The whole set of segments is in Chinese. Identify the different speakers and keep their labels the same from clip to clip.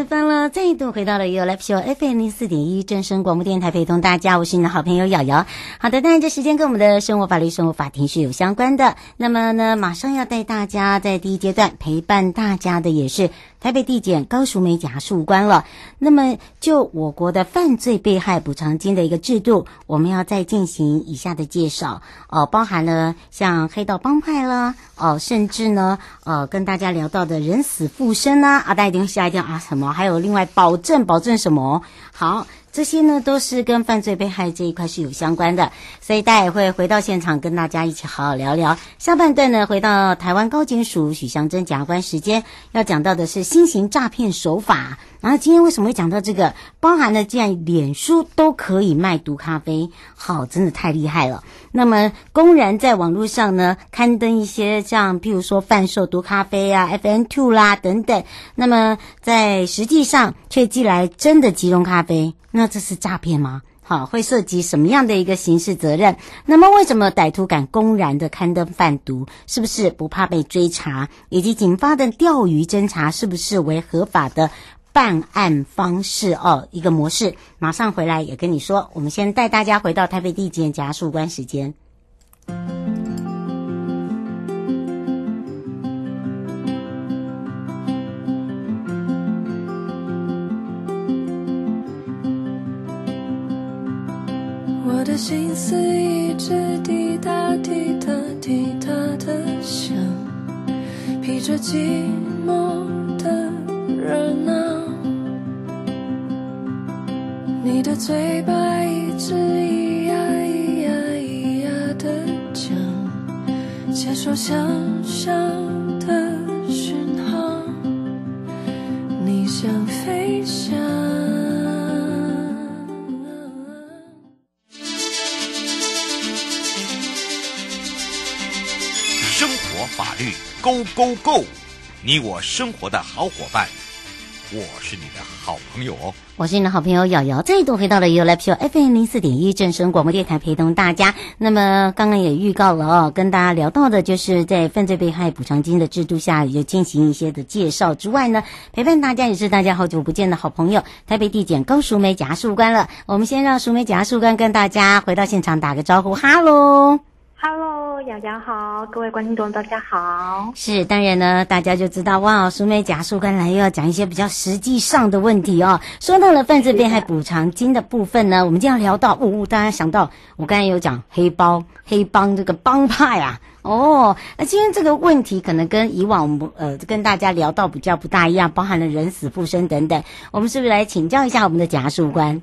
Speaker 1: 四分了，再度回到了 U Live Show FM 零四点一正声广播电台，陪同大家，我是你的好朋友瑶瑶。好的，当然这时间跟我们的生活法律、生活法庭是有相关的。那么呢，马上要带大家在第一阶段陪伴大家的也是。台北地检高淑梅检察事务官了。那么，就我国的犯罪被害补偿金的一个制度，我们要再进行以下的介绍。哦，包含了像黑道帮派啦，哦，甚至呢，呃，跟大家聊到的人死复生啊，啊，大家一定吓一跳啊，什么？还有另外保证，保证什么？好。这些呢都是跟犯罪被害这一块是有相关的，所以大家也会回到现场跟大家一起好好聊聊。下半段呢，回到台湾高检署许祥珍检察官时间要讲到的是新型诈骗手法。然后今天为什么会讲到这个？包含了既然脸书都可以卖毒咖啡，好，真的太厉害了。那么公然在网络上呢刊登一些像譬如说贩售毒咖啡啊、，F N Two 啦等等，那么在实际上却寄来真的即溶咖啡。那这是诈骗吗？好，会涉及什么样的一个刑事责任？那么为什么歹徒敢公然的刊登贩毒？是不是不怕被追查？以及警方的钓鱼侦查是不是为合法的办案方式？哦，一个模式。马上回来也跟你说。我们先带大家回到台北地检检察官时
Speaker 2: 间。的心思一直滴答滴答滴答的响，披着寂寞的热闹。你的嘴巴一直咿呀咿呀咿呀的讲，接受想象
Speaker 3: 法律 Go Go Go，你我生活的好伙伴，我是你的好朋友哦。
Speaker 1: 我是你的好朋友瑶瑶，再度回到了 You Live Show FM 零四点一正声广播电台，陪同大家。那么刚刚也预告了哦，跟大家聊到的就是在犯罪被害补偿金的制度下，也就进行一些的介绍之外呢，陪伴大家也是大家好久不见的好朋友，台北地检高淑梅检察官了。我们先让淑梅检察官跟大家回到现场打个招呼，哈喽。
Speaker 4: Hello，瑶瑶好，各位观众朋友大家好。
Speaker 1: 是，当然呢，大家就知道哇，淑梅检察事务官来又要讲一些比较实际上的问题哦。说到了犯罪被害补偿金的部分呢，我们就要聊到，呜、哦、大家想到我刚才有讲黑帮、黑帮这个帮派啊，哦，那今天这个问题可能跟以往我们呃跟大家聊到比较不大一样，包含了人死复生等等，我们是不是来请教一下我们的检察官？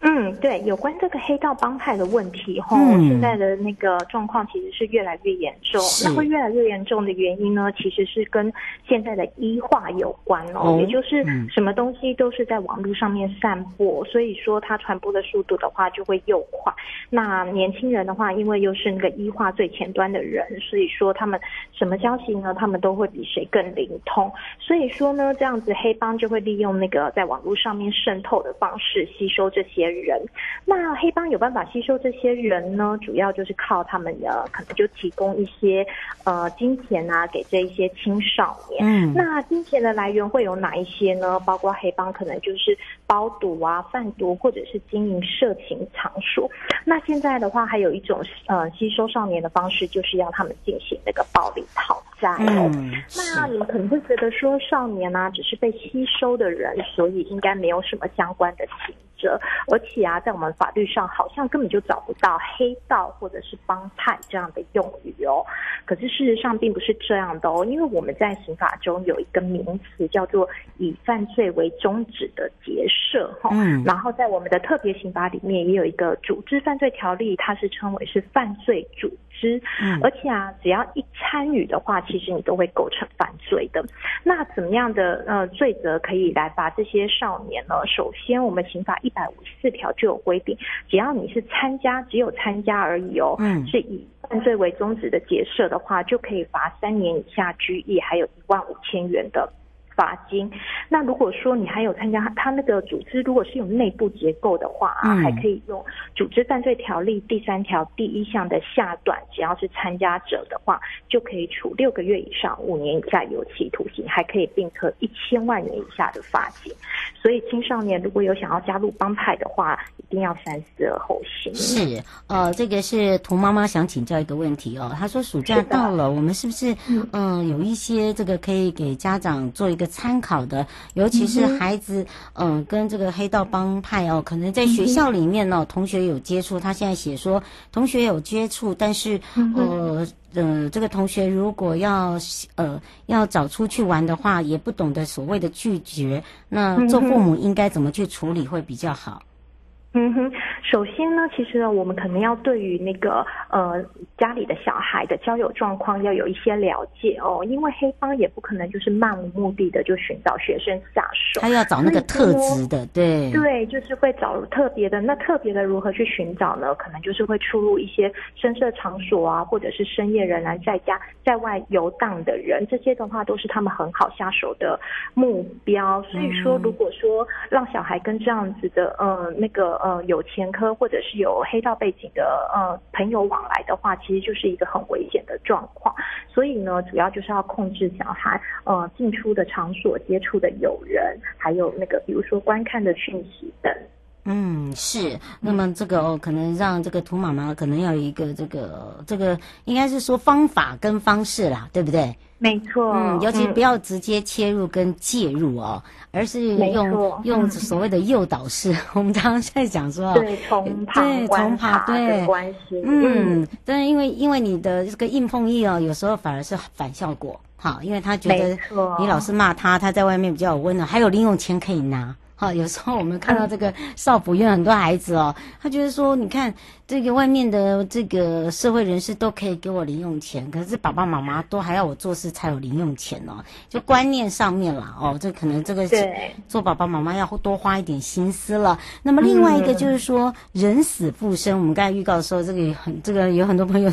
Speaker 4: 嗯，对，有关这个黑道帮派的问题，吼、
Speaker 1: 嗯，
Speaker 4: 现在的那个状况其实是越来越严重。那会越来越严重的原因呢，其实是跟现在的医化有关哦，哦，也就是什么东西都是在网络上面散播，所以说它传播的速度的话就会又快。那年轻人的话，因为又是那个医化最前端的人，所以说他们什么消息呢，他们都会比谁更灵通。所以说呢，这样子黑帮就会利用那个在网络上面渗透的方式吸收这些。人，那黑帮有办法吸收这些人呢？主要就是靠他们的，可能就提供一些呃金钱啊，给这一些青少年。嗯，那金钱的来源会有哪一些呢？包括黑帮可能就是包赌啊、贩毒，或者是经营色情场所。那现在的话，还有一种呃吸收少年的方式，就是要他们进行那个暴力讨债。嗯，那你们可能会觉得说，少年啊，只是被吸收的人，所以应该没有什么相关的刑责，而且啊，在我们法律上好像根本就找不到黑道或者是帮派这样的用语哦。可是事实上并不是这样的哦，因为我们在刑法中有一个名词叫做以犯罪为宗旨的结社哈。嗯。然后在我们的特别刑法里面也有一个组织犯罪条例，它是称为是犯罪组织。嗯。而且啊，只要一参与的话，其实你都会构成犯罪的。那怎么样的呃罪责可以来罚这些少年呢？首先，我们刑法一百五十四条就有规定，只要你是参加，只有参加而已哦，嗯，是以犯罪为宗旨的结社的话，就可以罚三年以下拘役，还有一万五千元的。罚金。那如果说你还有参加他那个组织，如果是有内部结构的话啊，还可以用组织犯罪条例第三条第一项的下段，只要是参加者的话，就可以处六个月以上五年以下有期徒刑，还可以并科一千万元以下的罚金。所以青少年如果有想要加入帮派的话，一定要三思而后行。
Speaker 1: 是，呃，这个是涂妈妈想请教一个问题哦。她说暑假到了，我们是不是嗯、呃、有一些这个可以给家长做一个。参考的，尤其是孩子，嗯、呃，跟这个黑道帮派哦，可能在学校里面呢、哦，同学有接触。他现在写说，同学有接触，但是，呃，呃，这个同学如果要，呃，要找出去玩的话，也不懂得所谓的拒绝，那做父母应该怎么去处理会比较好？
Speaker 4: 嗯哼，首先呢，其实呢，我们可能要对于那个呃家里的小孩的交友状况要有一些了解哦，因为黑帮也不可能就是漫无目的的就寻找学生下手，
Speaker 1: 他要找那个特质的，对
Speaker 4: 对，就是会找特别的。那特别的如何去寻找呢？可能就是会出入一些深色场所啊，或者是深夜仍然在家在外游荡的人，这些的话都是他们很好下手的目标。所以说，如果说让小孩跟这样子的呃那个。呃，呃有前科或者是有黑道背景的呃朋友往来的话，其实就是一个很危险的状况。所以呢，主要就是要控制小孩呃进出的场所、接触的友人，还有那个比如说观看的讯息等。
Speaker 1: 嗯，是。那么这个哦，可能让这个涂妈妈可能要有一个这个这个，应该是说方法跟方式啦，对不对？
Speaker 4: 没错。
Speaker 1: 嗯，尤其不要直接切入跟介入哦，嗯、而是用用所谓的诱导式。我们常常在讲说，
Speaker 4: 对，从旁观察的关系。
Speaker 1: 嗯，但是因为因为你的这个硬碰硬哦，有时候反而是反效果。好，因为他觉得你老是骂他，他在外面比较有温暖，还有零用钱可以拿。好，有时候我们看到这个少辅院很多孩子哦，他觉得说，你看这个外面的这个社会人士都可以给我零用钱，可是爸爸妈妈都还要我做事才有零用钱哦，就观念上面啦哦，这可能这个做爸爸妈妈要多花一点心思了。那么另外一个就是说，人死复生，我们刚才预告的时候，这个很这个有很多朋友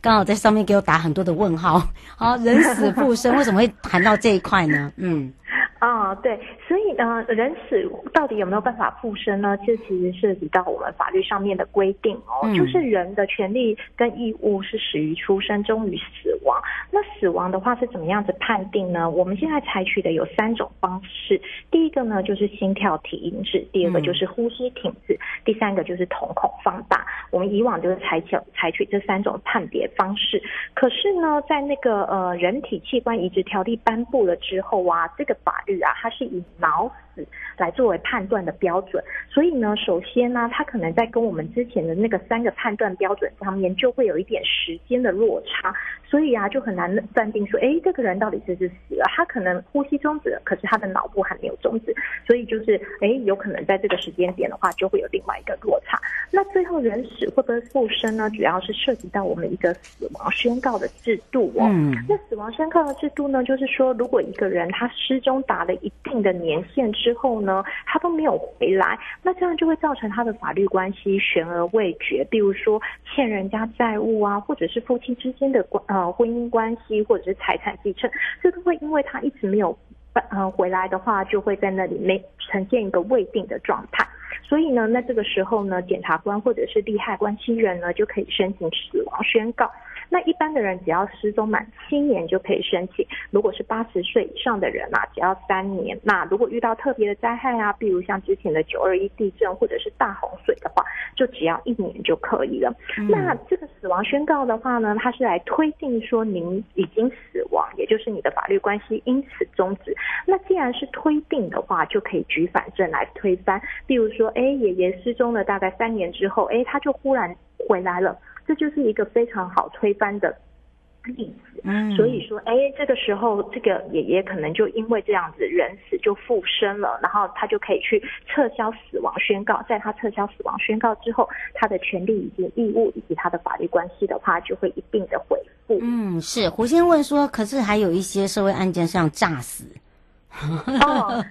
Speaker 1: 刚好在上面给我打很多的问号。好，人死复生为什么会谈到这一块呢？嗯。
Speaker 4: 啊、哦，对，所以呢，人死到底有没有办法复生呢？这其实涉及到我们法律上面的规定哦，嗯、就是人的权利跟义务是始于出生，终于死亡。那死亡的话是怎么样子判定呢？我们现在采取的有三种方式，第一个呢就是心跳停止，第二个就是呼吸停止，嗯、第三个就是瞳孔放大。我们以往就是采取采取这三种判别方式。可是呢，在那个呃人体器官移植条例颁布了之后啊，这个法率啊，它是以脑死来作为判断的标准。所以呢，首先呢，它可能在跟我们之前的那个三个判断标准上面就会有一点时间的落差，所以啊，就很难断定说，哎，这个人到底是不是死了？他可能呼吸终止了，可是他的脑部还没有终止，所以就是，哎，有可能在这个时间点的话，就会有另外一个落差。那最后人死会不会复生呢？主要是涉及到我们一个死亡宣告的制度哦。嗯。那死亡宣告的制度呢，就是说，如果一个人他失踪达了一定的年限之后呢，他都没有回来，那这样就会造成他的法律关系悬而未决。比如说欠人家债务啊，或者是夫妻之间的关呃婚姻关系，或者是财产继承，这都会因为他一直没有嗯回来的话，就会在那里没呈现一个未定的状态。所以呢，那这个时候呢，检察官或者是利害关系人呢，就可以申请死亡宣告。那一般的人只要失踪满七年就可以申请，如果是八十岁以上的人啊，只要三年。那如果遇到特别的灾害啊，比如像之前的九二一地震或者是大洪水的话，就只要一年就可以了。嗯。那这个死亡宣告的话呢，它是来推定说您已经死亡，也就是你的法律关系因此终止。那既然是推定的话，就可以举反证来推翻。比如说，哎，爷爷失踪了大概三年之后，哎，他就忽然回来了。这就是一个非常好推翻的例子，嗯，所以说，哎，这个时候这个爷爷可能就因为这样子人死就复生了，然后他就可以去撤销死亡宣告，在他撤销死亡宣告之后，他的权利以及义务以及他的法律关系的话，就会一并的恢复。
Speaker 1: 嗯，是。胡先问说，可是还有一些社会案件像诈死。
Speaker 4: 哦，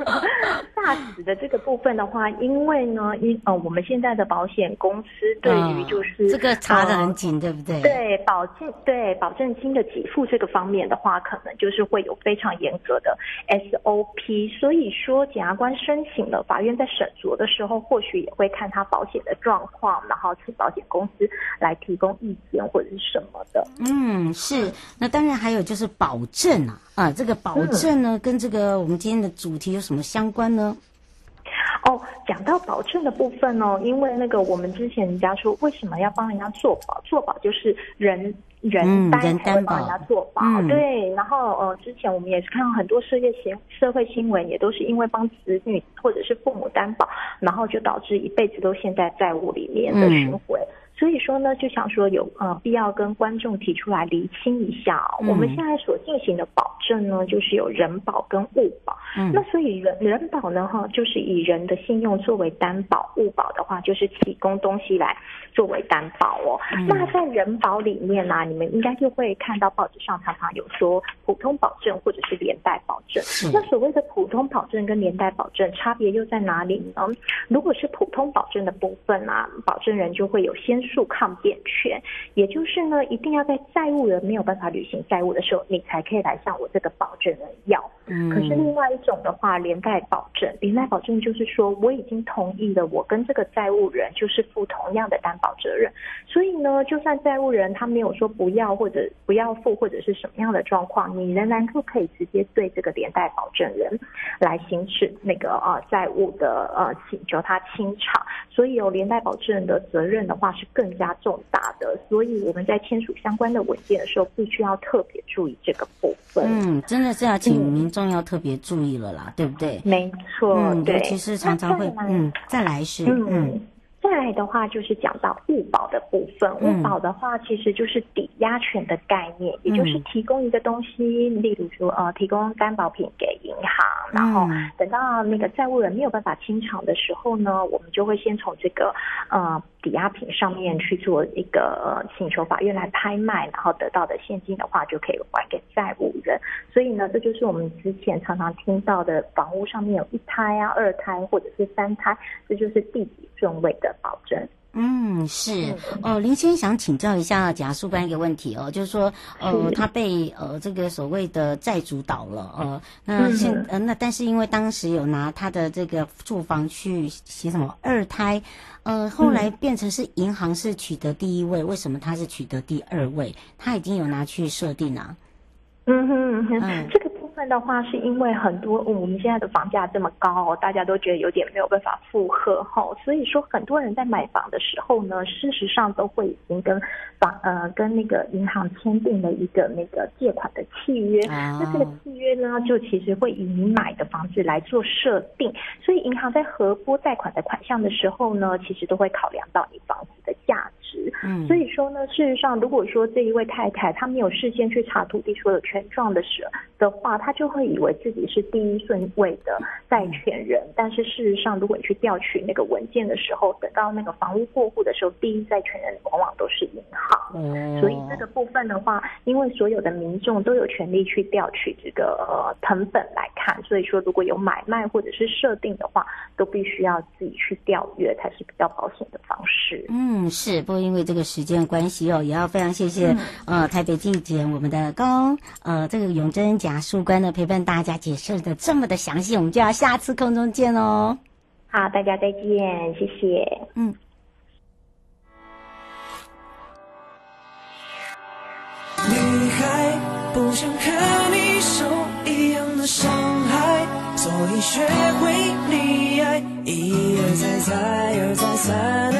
Speaker 4: 诈死的这个部分的话，因为呢，因呃，我们现在的保险公司对于就是、
Speaker 1: 哦、这个查的很紧，对不对？
Speaker 4: 对保证对保证金的给付这个方面的话，可能就是会有非常严格的 SOP。所以说，检察官申请了，法院在审酌的时候，或许也会看他保险的状况，然后请保险公司来提供意见或者是什么的。
Speaker 1: 嗯，是。那当然还有就是保证啊。啊，这个保证呢，嗯、跟这个我们今天的主题有什么相关呢？
Speaker 4: 哦，讲到保证的部分哦，因为那个我们之前人家说，为什么要帮人家做保？做保就是人人担才会帮人家做保，嗯、对。然后呃，之前我们也是看到很多社会新社会新闻，也都是因为帮子女或者是父母担保，然后就导致一辈子都陷在债务里面的循环。嗯所以说呢，就想说有呃必要跟观众提出来厘清一下哦。嗯、我们现在所进行的保证呢，就是有人保跟物保。嗯。那所以人人保呢，哈，就是以人的信用作为担保；物保的话，就是提供东西来作为担保哦。嗯、那在人保里面呢、啊，你们应该就会看到报纸上常常有说普通保证或者是连带保证。那所谓的普通保证跟连带保证差别又在哪里呢？如果是普通保证的部分啊，保证人就会有先。诉抗辩权，也就是呢，一定要在债务人没有办法履行债务的时候，你才可以来向我这个保证人要。嗯，可是另外一种的话，连带保证，连带保证就是说，我已经同意了，我跟这个债务人就是负同样的担保责任，所以呢，就算债务人他没有说不要或者不要付或者是什么样的状况，你仍然就可以直接对这个连带保证人来行使那个呃债务的呃请求他清偿，所以有连带保证人的责任的话是更加重大的，所以我们在签署相关的文件的时候，必须要特别注意这个部分。
Speaker 1: 嗯，真的是要请民众。要特别注意了啦，对不对？
Speaker 4: 没错，
Speaker 1: 嗯，
Speaker 4: 对。
Speaker 1: 其实常常会，嗯，再来是，
Speaker 4: 嗯，嗯再来的话就是讲到物保的部分。物保的话，其实就是抵押权的概念，嗯、也就是提供一个东西，例如说，呃，提供担保品给银行，然后等到那个债务人没有办法清偿的时候呢，我们就会先从这个，呃。抵押品上面去做一个请求法院来拍卖，然后得到的现金的话就可以还给债务人。所以呢，这就是我们之前常常听到的房屋上面有一胎啊、二胎或者是三胎，这就是第几顺位的保证。
Speaker 1: 嗯，是哦，林先想请教一下贾素班一个问题哦，就是说，呃，他被呃这个所谓的债主倒了，呃，那现呃那但是因为当时有拿他的这个住房去写什么二胎，呃，后来变成是银行是取得第一位，为什么他是取得第二位？他已经有拿去设定啊？
Speaker 4: 嗯哼嗯哼，这个。分的话，是因为很多、嗯、我们现在的房价这么高，大家都觉得有点没有办法负荷哈，所以说很多人在买房的时候呢，事实上都会已经跟房呃跟那个银行签订了一个那个借款的契约，那这个契约呢，就其实会以你买的房子来做设定，所以银行在核拨贷款的款项的时候呢，其实都会考量到你房子的价值。嗯，所以说呢，事实上如果说这一位太太她没有事先去查土地所有权状的时候的话，她就会以为自己是第一顺位的债权人，但是事实上，如果你去调取那个文件的时候，等到那个房屋过户的时候，第一债权人往往都是银行。嗯，所以这个部分的话，因为所有的民众都有权利去调取这个呃謄本来看，所以说如果有买卖或者是设定的话，都必须要自己去调阅才是比较保险的方式。
Speaker 1: 嗯，是，不过因为这个时间关系哦，也要非常谢谢、嗯、呃台北地检我们的高呃这个永贞检察官呢陪伴大家解释的这么的详细，我们就要下次空中见哦。
Speaker 4: 好，大家再见，谢谢。
Speaker 1: 嗯。女孩不想和你受一样的伤害，所以学会溺爱，一而再，再而三，三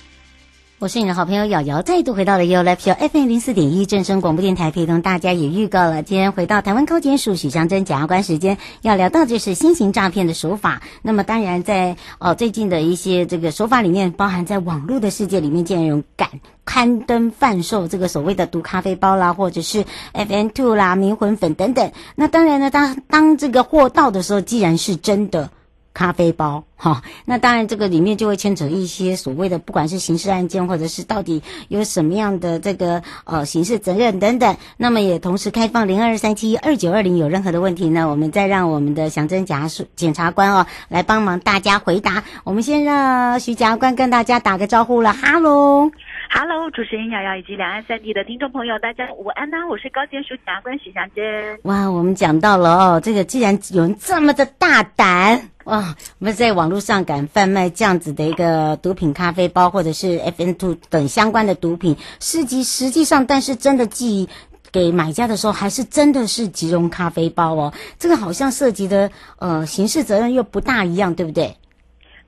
Speaker 1: 我是你的好朋友瑶瑶，再度回到了 You Live Show FM 零四点一正声广播电台，陪同大家也预告了，今天回到台湾高检署许湘珍检察官时间，要聊到就是新型诈骗的手法。那么当然在呃最近的一些这个手法里面，包含在网络的世界里面，竟然有敢刊登贩售这个所谓的毒咖啡包啦，或者是 FM Two 啦、迷魂粉等等。那当然呢，当当这个货到的时候，既然是真的。咖啡包，哈，那当然这个里面就会牵扯一些所谓的，不管是刑事案件，或者是到底有什么样的这个呃刑事责任等等。那么也同时开放零二三七二九二零，有任何的问题呢，我们再让我们的详侦检察检察官哦来帮忙大家回答。我们先让徐检察官跟大家打个招呼了，哈喽。
Speaker 5: 哈喽，主持人瑶瑶以及两岸三地的听众朋友，大家午安呐！我是高检署检察官许湘珍。
Speaker 1: 哇，我们讲到了哦，这个既然有人这么的大胆哇，我们在网络上敢贩卖这样子的一个毒品咖啡包，或者是 FM2 等相关的毒品，实际实际上，但是真的寄给买家的时候，还是真的是即溶咖啡包哦。这个好像涉及的呃刑事责任又不大一样，对不对？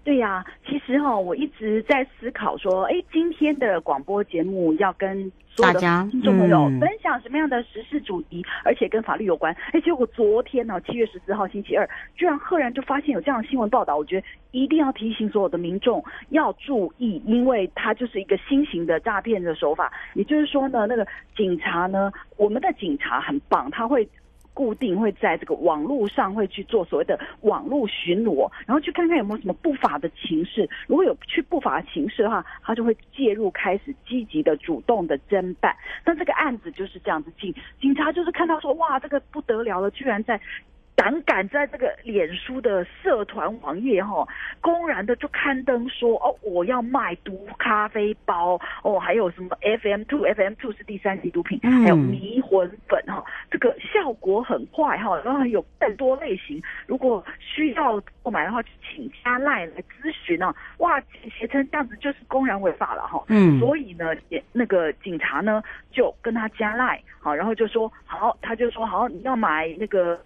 Speaker 5: 对呀、啊，其实哈、哦，我一直在思考说，哎，今天的广播节目要跟所有的听众朋友分享什么样的时事主题，嗯、而且跟法律有关。哎，结果昨天呢，七月十四号星期二，居然赫然就发现有这样的新闻报道，我觉得一定要提醒所有的民众要注意，因为它就是一个新型的诈骗的手法。也就是说呢，那个警察呢，我们的警察很棒，他会。固定会在这个网络上会去做所谓的网络巡逻，然后去看看有没有什么不法的情势。如果有去不法的情势的话，他就会介入，开始积极的、主动的侦办。但这个案子就是这样子，警警察就是看到说，哇，这个不得了了，居然在。胆敢在这个脸书的社团网页哈，公然的就刊登说哦，我要卖毒咖啡包哦，还有什么 FM two FM two 是第三级毒品，还有迷魂粉哈，这个效果很快哈，然后有更多类型，如果需要购买的话，就请加 LINE 来咨询啊。哇，写成这样子就是公然违法了哈。嗯，所以呢，那个警察呢就跟他加 LINE 好，然后就说好，他就说好，你要买那个。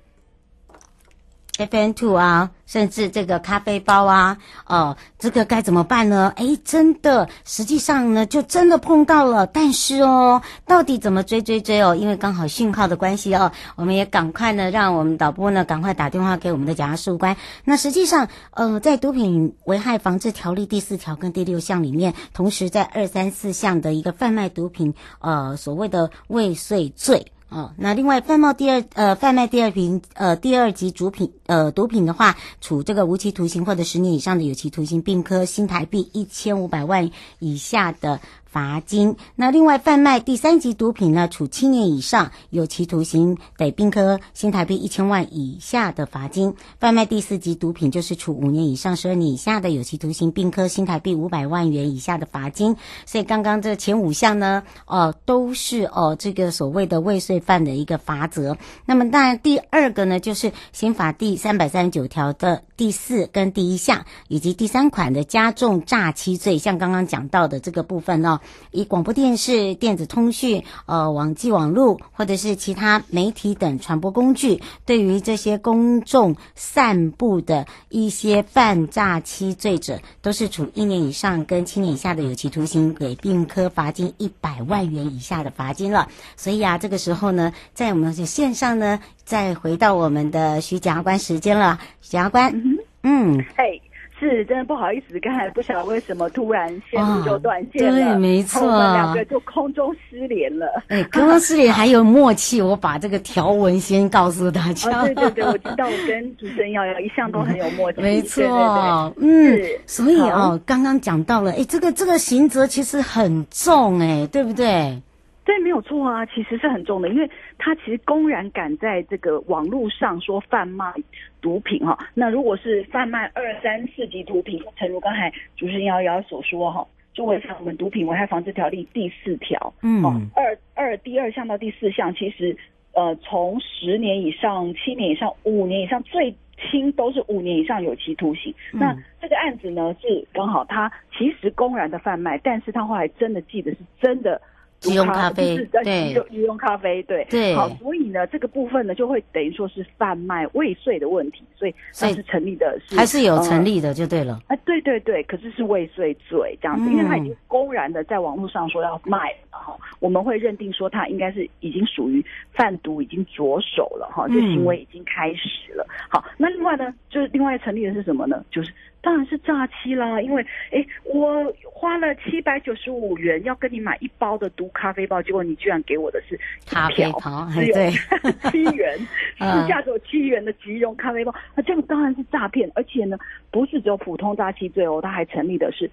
Speaker 1: FM Two 啊，甚至这个咖啡包啊，哦，这个该怎么办呢？哎，真的，实际上呢，就真的碰到了。但是哦，到底怎么追追追哦？因为刚好讯号的关系哦，我们也赶快呢，让我们导播呢，赶快打电话给我们的检察官。那实际上，呃，在毒品危害防治条例第四条跟第六项里面，同时在二三四项的一个贩卖毒品，呃，所谓的未遂罪。哦，那另外贩卖第二呃贩卖第二瓶呃第二级毒品呃毒品的话，处这个无期徒刑或者十年以上的有期徒刑，并科新台币一千五百万以下的。罚金。那另外贩卖第三级毒品呢，处七年以上有期徒刑，得并科新台币一千万以下的罚金；贩卖第四级毒品就是处五年以上十二年以下的有期徒刑，并科新台币五百万元以下的罚金。所以刚刚这前五项呢，哦、都是哦、这个所谓的未遂犯的一个罚则。那么当然第二个呢，就是刑法第三百三十九条的第四跟第一项，以及第三款的加重诈欺罪，像刚刚讲到的这个部分呢、哦。以广播电视、电子通讯、呃网际网络或者是其他媒体等传播工具，对于这些公众散布的一些犯诈欺罪者，都是处一年以上跟七年以下的有期徒刑，给并科罚金一百万元以下的罚金了。所以啊，这个时候呢，在我们的线上呢，再回到我们的徐检察官时间了，徐检察官，嗯，
Speaker 5: 嘿。是，真的不好意思，刚才不晓得为什么突然线路就断线了，
Speaker 1: 对，没错，
Speaker 5: 我们两个就空中失联了。
Speaker 1: 哎，空中失联还有默契，我把这个条文先告诉大家。
Speaker 5: 哦，对对对，我知道，我跟主持人瑶瑶一向都很有默契。
Speaker 1: 没错，
Speaker 5: 对对对
Speaker 1: 嗯，所以哦，刚刚讲到了，哎，这个这个刑责其实很重，哎，对不对？
Speaker 5: 对，没有错啊，其实是很重的，因为他其实公然敢在这个网络上说贩卖毒品哈，那如果是贩卖二三四级毒品，诚如刚才主持人瑶瑶所说哈，就违反我们毒品危害防治条例第四条，嗯，二二第二项到第四项，其实呃从十年以上、七年以上、五年以上，最轻都是五年以上有期徒刑。嗯、那这个案子呢是刚好他其实公然的贩卖，但是他后来真的记得是真的。
Speaker 1: 即溶咖啡，
Speaker 5: 对，即溶咖啡，对，
Speaker 1: 对，
Speaker 5: 好，所以呢，这个部分呢，就会等于说是贩卖未遂的问题，所以它是成立的是，是
Speaker 1: 还是有成立的，就对了。
Speaker 5: 哎、呃，对对对，可是是未遂罪这样子，嗯、因为他已经公然的在网络上说要卖了哈，我们会认定说他应该是已经属于贩毒，已经着手了哈，这行为已经开始了。嗯、好，那另外呢，就是另外成立的是什么呢？就是。当然是诈欺啦，因为哎，我花了七百九十五元要跟你买一包的毒咖啡包，结果你居然给我的是
Speaker 1: 咖啡包，只有
Speaker 5: 七元，市价只有七元的即溶咖啡包，那这样当然是诈骗，而且呢，不是只有普通诈欺罪哦，它还成立的是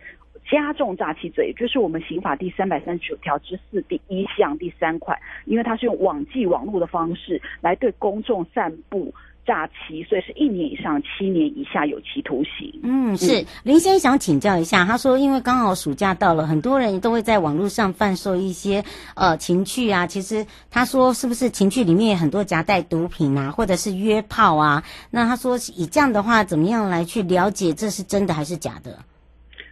Speaker 5: 加重诈欺罪，就是我们刑法第三百三十九条之四第一项第三款，因为它是用网际网络的方式来对公众散布。诈欺，所以是一年以上七年以下有期徒刑。
Speaker 1: 嗯，是林先生想请教一下，他说，因为刚好暑假到了，很多人都会在网络上贩售一些呃情趣啊。其实他说，是不是情趣里面有很多夹带毒品啊，或者是约炮啊？那他说，以这样的话，怎么样来去了解这是真的还是假的？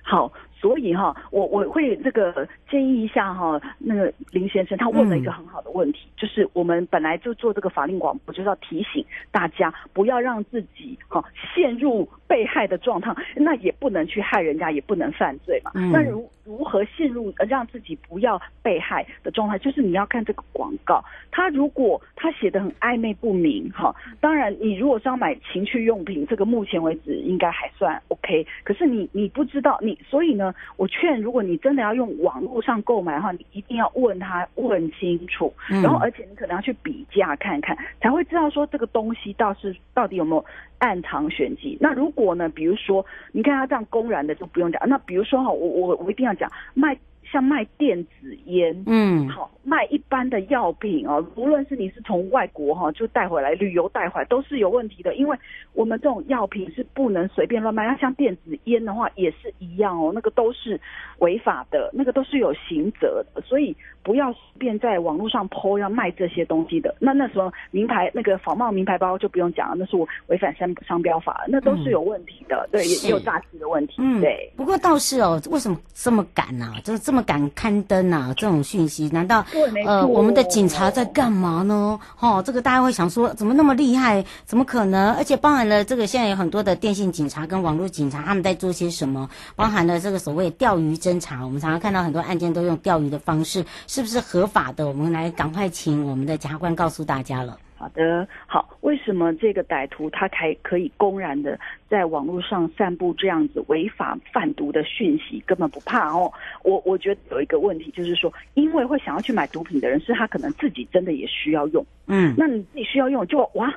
Speaker 5: 好。所以哈，我我会这个建议一下哈，那个林先生他问了一个很好的问题，嗯、就是我们本来就做这个法令广播，就是要提醒大家不要让自己哈陷入被害的状态，那也不能去害人家，也不能犯罪嘛。嗯、那如如何陷入让自己不要被害的状态，就是你要看这个广告，他如果他写的很暧昧不明哈，当然你如果是要买情趣用品，这个目前为止应该还算 OK，可是你你不知道你，所以呢。我劝，如果你真的要用网络上购买的话，你一定要问他问清楚，然后而且你可能要去比价看看，才会知道说这个东西到是到底有没有暗藏玄机。那如果呢，比如说你看他这样公然的就不用讲，那比如说哈，我我我一定要讲卖。像卖电子烟，嗯，好，卖一般的药品哦，无论是你是从外国哈就带回来，旅游带回来都是有问题的，因为我们这种药品是不能随便乱卖。那像电子烟的话也是一样哦，那个都是违法的，那个都是有刑责的，所以不要随便在网络上 po 要卖这些东西的。那那时候名牌那个仿冒名牌包就不用讲了，那是我违反商商标法，那都是有问题的，嗯、对，也有诈欺的问题，嗯、对。
Speaker 1: 不过倒是哦，为什么这么敢呢、啊？就是这么。敢刊登啊，这种讯息，难道呃我们的警察在干嘛呢？哦，这个大家会想说，怎么那么厉害？怎么可能？而且包含了这个现在有很多的电信警察跟网络警察，他们在做些什么？包含了这个所谓钓鱼侦查，我们常常看到很多案件都用钓鱼的方式，是不是合法的？我们来赶快请我们的检察官告诉大家了。
Speaker 5: 好的，好，为什么这个歹徒他还可以公然的在网络上散布这样子违法贩毒的讯息，根本不怕哦？我我觉得有一个问题就是说，因为会想要去买毒品的人，是他可能自己真的也需要用，嗯，那你自己需要用，就哇，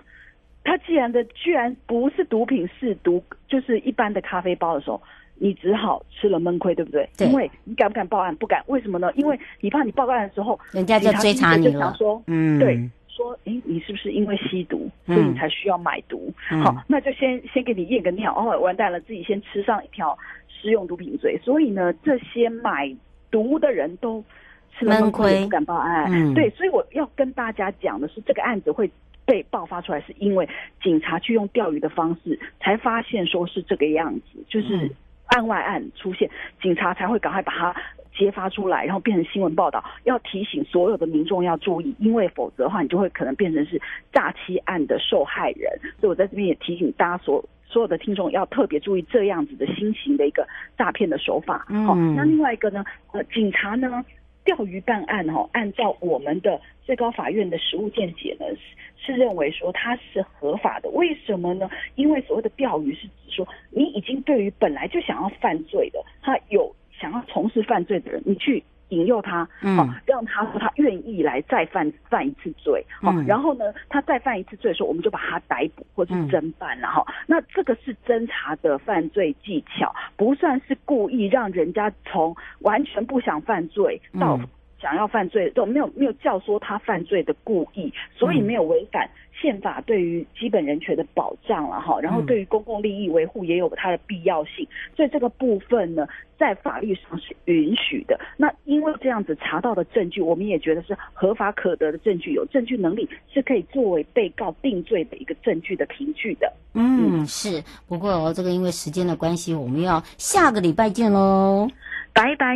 Speaker 5: 他既然的居然不是毒品，是毒，就是一般的咖啡包的时候，你只好吃了闷亏，对不对？对，因为你敢不敢报案？不敢，为什么呢？因为你怕你报案的时候，
Speaker 1: 人家就追查你了，说嗯，
Speaker 5: 对。说，诶，你是不是因为吸毒，所以你才需要买毒？嗯、好，那就先先给你验个尿，哦，完蛋了，自己先吃上一条食用毒品罪。所以呢，这些买毒的人都吃了闷亏，也不敢报案。嗯、对，所以我要跟大家讲的是，这个案子会被爆发出来，是因为警察去用钓鱼的方式，才发现说是这个样子，就是案外案出现，警察才会赶快把它。揭发出来，然后变成新闻报道，要提醒所有的民众要注意，因为否则的话，你就会可能变成是诈欺案的受害人。所以我在这边也提醒大家所所有的听众要特别注意这样子的新型的一个诈骗的手法。好、嗯，那另外一个呢，呃，警察呢钓鱼办案哈，按照我们的最高法院的实务见解呢，是认为说它是合法的。为什么呢？因为所谓的钓鱼是指说你已经对于本来就想要犯罪的，他有。想要从事犯罪的人，你去引诱他，嗯、哦，让他说他愿意来再犯犯一次罪，好、然后呢，他再犯一次罪的时候，我们就把他逮捕或者是侦办了哈、嗯。哦。那这个是侦查的犯罪技巧，不算是故意让人家从完全不想犯罪到想要犯罪，都没有没有教唆他犯罪的故意，所以没有违反。宪法对于基本人权的保障了哈，然后对于公共利益维护也有它的必要性，所以这个部分呢，在法律上是允许的。那因为这样子查到的证据，我们也觉得是合法可得的证据，有证据能力是可以作为被告定罪的一个证据的凭据的。
Speaker 1: 嗯，是。不过这个因为时间的关系，我们要下个礼拜见喽，
Speaker 5: 拜拜。